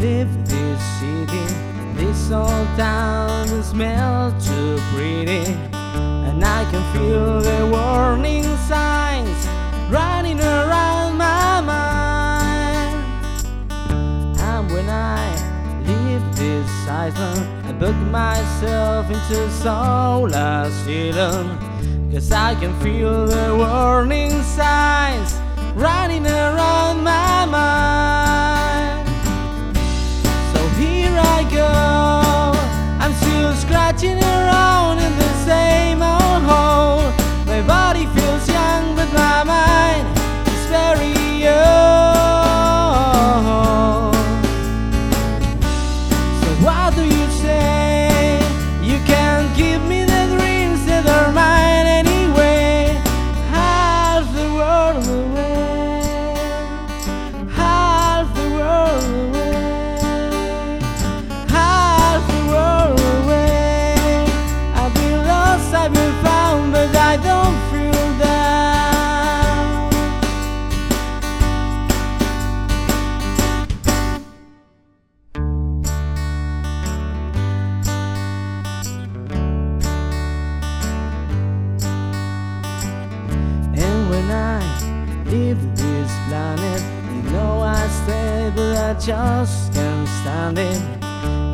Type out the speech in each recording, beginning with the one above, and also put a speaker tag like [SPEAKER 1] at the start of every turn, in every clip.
[SPEAKER 1] leave this city, this old town smells too pretty, and I can feel the warning signs running around my mind. And when I leave this island, I book myself into solar asylum, cause I can feel the warning Latina. leave this planet. You know I stay, but I just can't stand it.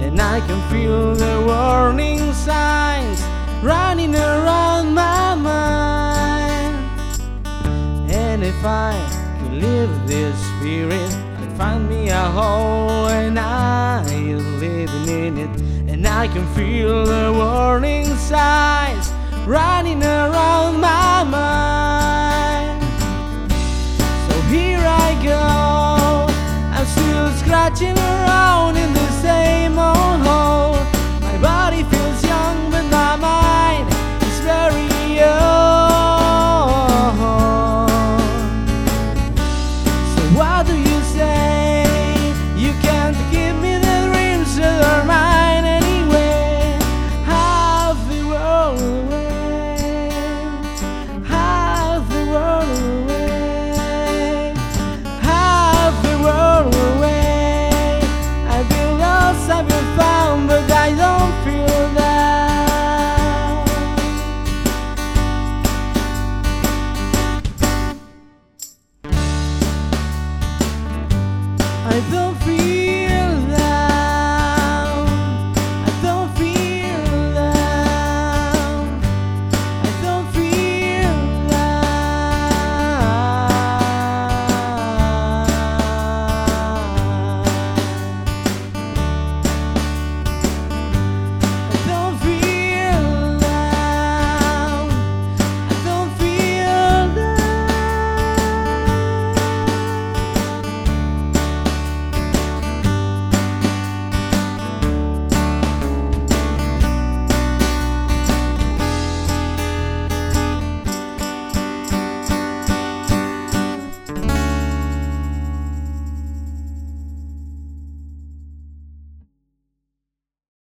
[SPEAKER 1] And I can feel the warning signs running around my mind. And if I could leave this spirit, I'd find me a hole and I live in it. And I can feel the warning signs running around my watching her